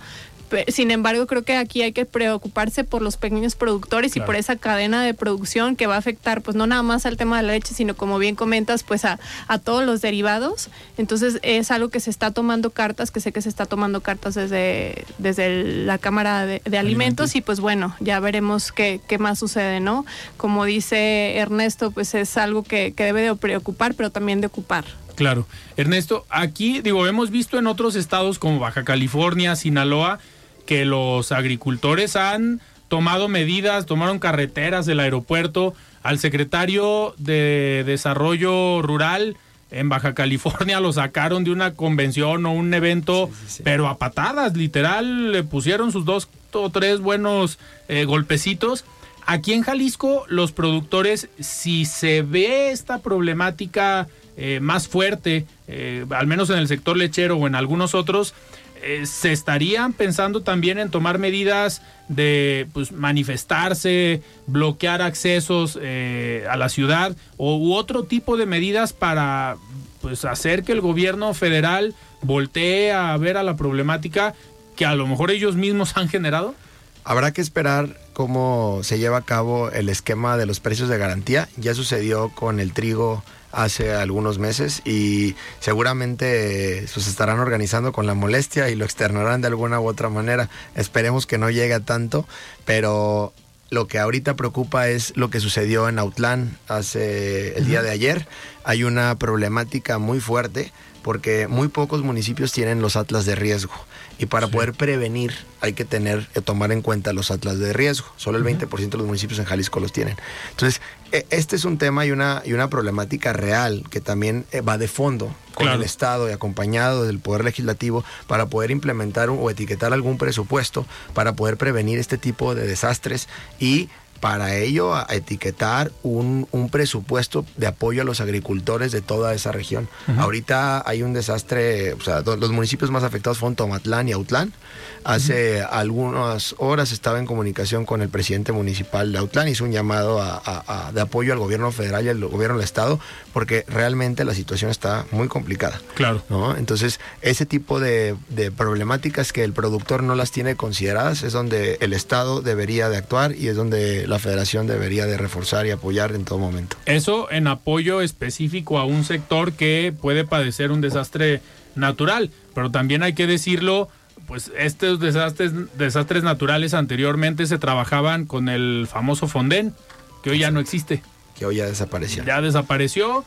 Sin embargo, creo que aquí hay que preocuparse por los pequeños productores y por esa cadena de producción que va a afectar, pues no nada más al tema de la leche, sino como bien comentas, pues a, a todos los derivados. Entonces es algo que se está tomando cartas, que sé que se está tomando cartas desde, desde el- la Cámara de, de Alimentos y pues bueno, ya veremos qué, qué más sucede, ¿no? Como dice Ernesto, pues es algo que, que debe de preocupar, pero también de ocupar. Claro. Ernesto, aquí, digo, hemos visto en otros estados como Baja California, Sinaloa, que los agricultores han tomado medidas, tomaron carreteras del aeropuerto. Al secretario de Desarrollo Rural en Baja California lo sacaron de una convención o un evento, pero a patadas, literal, le pusieron sus dos o tres buenos eh, golpecitos. Aquí en Jalisco, los productores, si se ve esta problemática eh, más fuerte, eh, al menos en el sector lechero o en algunos otros, eh, se estarían pensando también en tomar medidas de pues, manifestarse, bloquear accesos eh, a la ciudad o u otro tipo de medidas para pues, hacer que el gobierno federal voltee a ver a la problemática que a lo mejor ellos mismos han generado. Habrá que esperar cómo se lleva a cabo el esquema de los precios de garantía. Ya sucedió con el trigo hace algunos meses y seguramente pues, se estarán organizando con la molestia y lo externarán de alguna u otra manera. Esperemos que no llegue a tanto, pero lo que ahorita preocupa es lo que sucedió en Autlán hace el día de ayer. Hay una problemática muy fuerte porque muy pocos municipios tienen los atlas de riesgo y para poder prevenir hay que tener eh, tomar en cuenta los atlas de riesgo. Solo el 20% de los municipios en Jalisco los tienen. Entonces, este es un tema y una y una problemática real que también eh, va de fondo con Claro. el Estado y acompañado del Poder Legislativo para poder implementar o etiquetar algún presupuesto para poder prevenir este tipo de desastres y para ello a etiquetar un, un presupuesto de apoyo a los agricultores de toda esa región. Ahorita hay un desastre, o sea, los municipios más afectados fueron Tomatlán y Autlán. Hace algunas horas estaba en comunicación con el presidente municipal de Autlán, hizo un llamado a- a- a- de apoyo al gobierno federal y al gobierno del estado, porque realmente la situación está muy complicada. Claro. ¿no? Entonces, ese tipo de, de problemáticas que el productor no las tiene consideradas es donde el Estado debería de actuar y es donde la federación debería de reforzar y apoyar en todo momento. Eso en apoyo específico a un sector que puede padecer un desastre natural, pero también hay que decirlo, pues estos desastres, desastres naturales anteriormente se trabajaban con el famoso Fonden, que hoy ya no existe. Que hoy ya desapareció. Ya desapareció.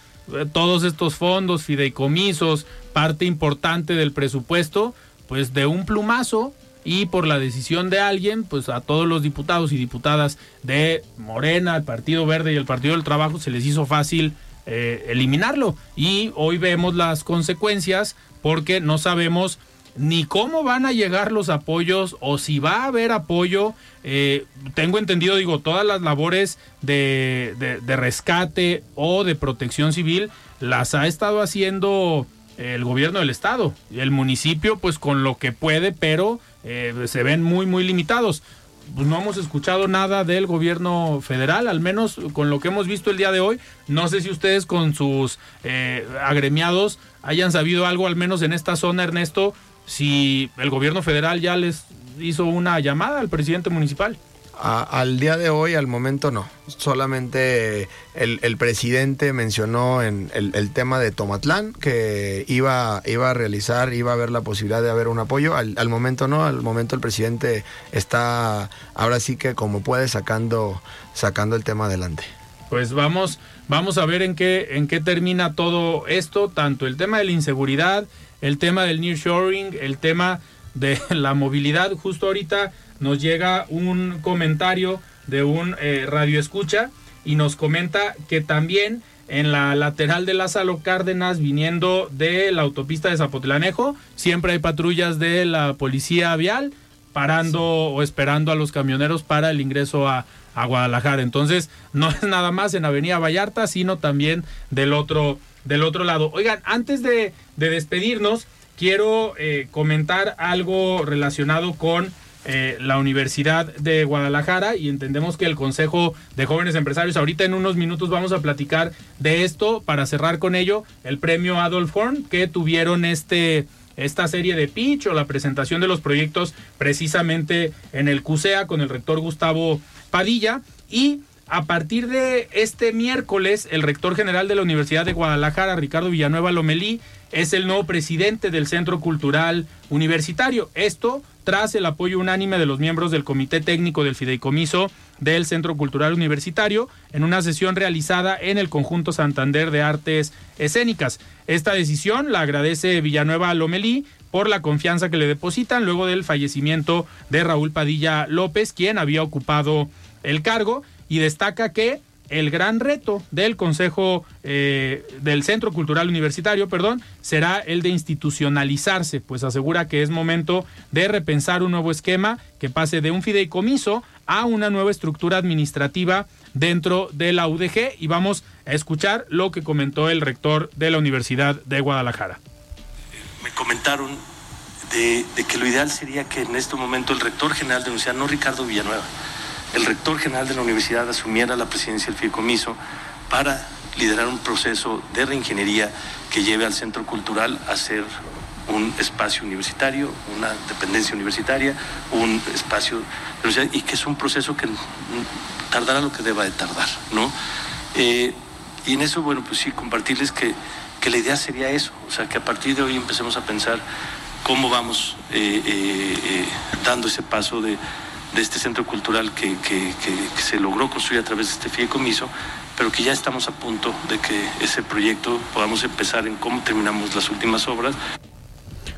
Todos estos fondos, fideicomisos, parte importante del presupuesto, pues de un plumazo y por la decisión de alguien, pues a todos los diputados y diputadas de Morena, el Partido Verde y el Partido del Trabajo se les hizo fácil eh, eliminarlo. Y hoy vemos las consecuencias porque no sabemos ni cómo van a llegar los apoyos o si va a haber apoyo. Eh, tengo entendido, digo, todas las labores de, de, rescate o de protección civil las ha estado haciendo el gobierno del estado. El municipio, pues con lo que puede, pero eh, se ven muy, muy limitados. Pues no hemos escuchado nada del gobierno federal, al menos con lo que hemos visto el día de hoy. No sé si ustedes con sus eh, agremiados hayan sabido algo, al menos en esta zona, Ernesto, si el gobierno federal ya les hizo una llamada al presidente municipal. Al día de hoy, al momento no. Solamente el, presidente mencionó en el, tema de Tomatlán que iba, iba a realizar, iba a haber la posibilidad de haber un apoyo. Al, al, momento no, al momento el presidente está ahora sí que como puede sacando, sacando el tema adelante. Pues vamos, vamos a ver en qué, en qué termina todo esto, tanto el tema de la inseguridad, el tema del nearshoring, el tema de la movilidad. Justo ahorita nos llega un comentario de un eh, radio escucha y nos comenta que también en la lateral de Lázaro Cárdenas, viniendo de la autopista de Zapotlanejo, siempre hay patrullas de la policía vial parando o esperando a los camioneros para el ingreso a, a Guadalajara. Entonces, no es nada más en Avenida Vallarta, sino también del otro del otro lado. Oigan, antes de, despedirnos, quiero eh, comentar algo relacionado con eh, la Universidad de Guadalajara y entendemos que el Consejo de Jóvenes Empresarios, ahorita en unos minutos vamos a platicar de esto para cerrar con ello el premio Adolf Horn que tuvieron este esta serie de pitch o la presentación de los proyectos precisamente en el CUSEA con el rector Gustavo Padilla y a partir de este miércoles, el rector general de la Universidad de Guadalajara, Ricardo Villanueva Lomelí, es el nuevo presidente del Centro Cultural Universitario. Esto tras el apoyo unánime de los miembros del Comité Técnico del Fideicomiso del Centro Cultural Universitario en una sesión realizada en el Conjunto Santander de Artes Escénicas. Esta decisión la agradece Villanueva Lomelí por la confianza que le depositan luego del fallecimiento de Raúl Padilla López, quien había ocupado el cargo y destaca que el gran reto del Consejo eh, del Centro Cultural Universitario, perdón, será el de institucionalizarse, pues asegura que es momento de repensar un nuevo esquema que pase de un fideicomiso a una nueva estructura administrativa dentro de la UDG y vamos a escuchar lo que comentó el rector de la Universidad de Guadalajara. Me comentaron de, que lo ideal sería que en este momento el rector general de la universidad, no Ricardo Villanueva, el rector general de la universidad asumiera la presidencia del fideicomiso para liderar un proceso de reingeniería que lleve al centro cultural a ser un espacio universitario, una dependencia universitaria, un espacio y que es un proceso que tardará lo que deba de tardar, ¿no? Eh, y en eso, bueno, pues sí, compartirles que, que, la idea sería eso, o sea, que a partir de hoy empecemos a pensar cómo vamos eh, eh, dando ese paso de de este centro cultural que, se logró construir a través de este fideicomiso, pero que ya estamos a punto de que ese proyecto podamos empezar en cómo terminamos las últimas obras.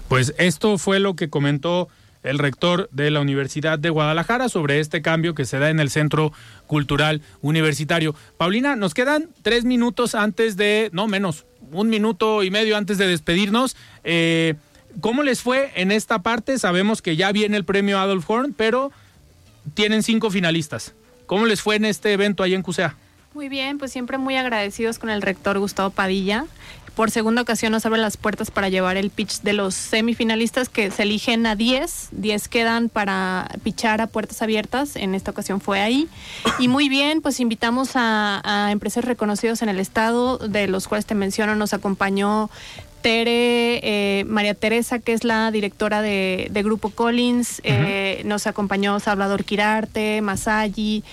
Pues esto fue lo que comentó el rector de la Universidad de Guadalajara sobre este cambio que se da en el Centro Cultural Universitario. Paulina, nos quedan tres minutos antes de, no menos, un minuto y medio antes de despedirnos. Eh, ¿Cómo les fue en esta parte? Sabemos que ya viene el premio Adolf Horn, pero tienen cinco finalistas. ¿Cómo les fue en este evento ahí en CUSEA? Muy bien, pues siempre muy agradecidos con el rector Gustavo Padilla. Por segunda ocasión nos abre las puertas para llevar el pitch de los semifinalistas que se eligen a 10. 10 quedan para pichar a puertas abiertas. En esta ocasión fue ahí. Y muy bien, pues invitamos a, a empresas reconocidos en el estado, de los cuales te menciono, nos acompañó Tere, eh, María Teresa, que es la directora de, Grupo Collins, eh, nos acompañó Salvador Quirarte, Masayi,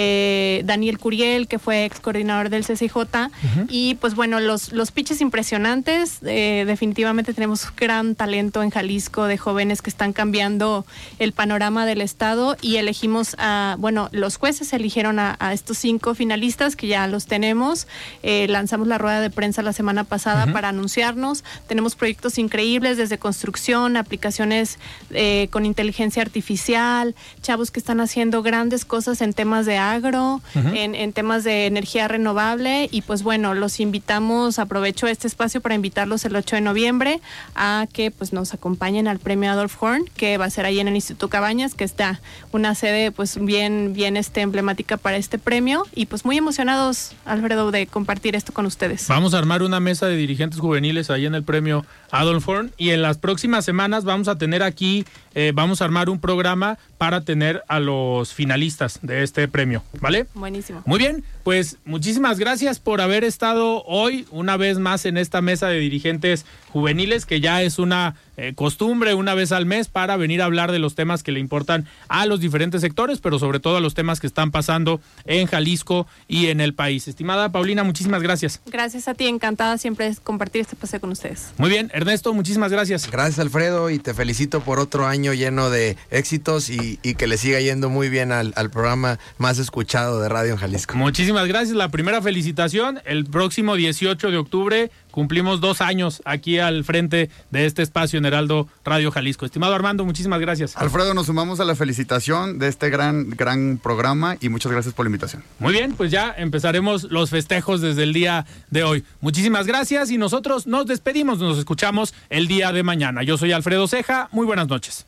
eh, Daniel Curiel, que fue ex coordinador del CCJ. Y pues bueno, los, los pitches impresionantes. definitivamente tenemos gran talento en Jalisco de jóvenes que están cambiando el panorama del Estado y elegimos a, bueno, los jueces eligieron a, estos cinco finalistas que ya los tenemos. lanzamos la rueda de prensa la semana pasada para anunciarnos tenemos. Proyectos increíbles desde construcción, aplicaciones eh, con inteligencia artificial, chavos que están haciendo grandes cosas en temas de agro, en, en temas de energía renovable. Y pues bueno, los invitamos, aprovecho este espacio para invitarlos el 8 de noviembre a que pues nos acompañen al premio Adolf Horn, que va a ser ahí en el Instituto Cabañas, que está una sede pues bien, bien este, emblemática para este premio. Y pues muy emocionados, Alfredo, de compartir esto con ustedes. Vamos a armar una mesa de dirigentes juveniles ahí en el premio Adolf Horn. Y en las próximas semanas vamos a tener aquí, eh, vamos a armar un programa para tener a los finalistas de este premio, ¿vale? Buenísimo. Muy bien, pues muchísimas gracias por haber estado hoy una vez más en esta mesa de dirigentes juveniles, que ya es una eh, costumbre una vez al mes para venir a hablar de los temas que le importan a los diferentes sectores, pero sobre todo a los temas que están pasando en Jalisco y en el país. Estimada Paulina, muchísimas gracias. Gracias a ti, encantada siempre de compartir este paseo con ustedes. Muy bien, Ernesto, muchísimas gracias. Gracias Alfredo y te felicito por otro año lleno de éxitos y, y que le siga yendo muy bien al, al programa más escuchado de Radio en Jalisco. Muchísimas gracias. La primera felicitación, el próximo 18 de octubre cumplimos dos años aquí al frente de este espacio en Heraldo Radio Jalisco. Estimado Armando, muchísimas gracias. Alfredo, nos sumamos a la felicitación de este gran, gran programa y muchas gracias por la invitación. Muy bien, pues ya empezaremos los festejos desde el día de hoy. Muchísimas gracias y nosotros nos despedimos, nos escuchamos el día de mañana. Yo soy Alfredo Ceja, muy buenas noches.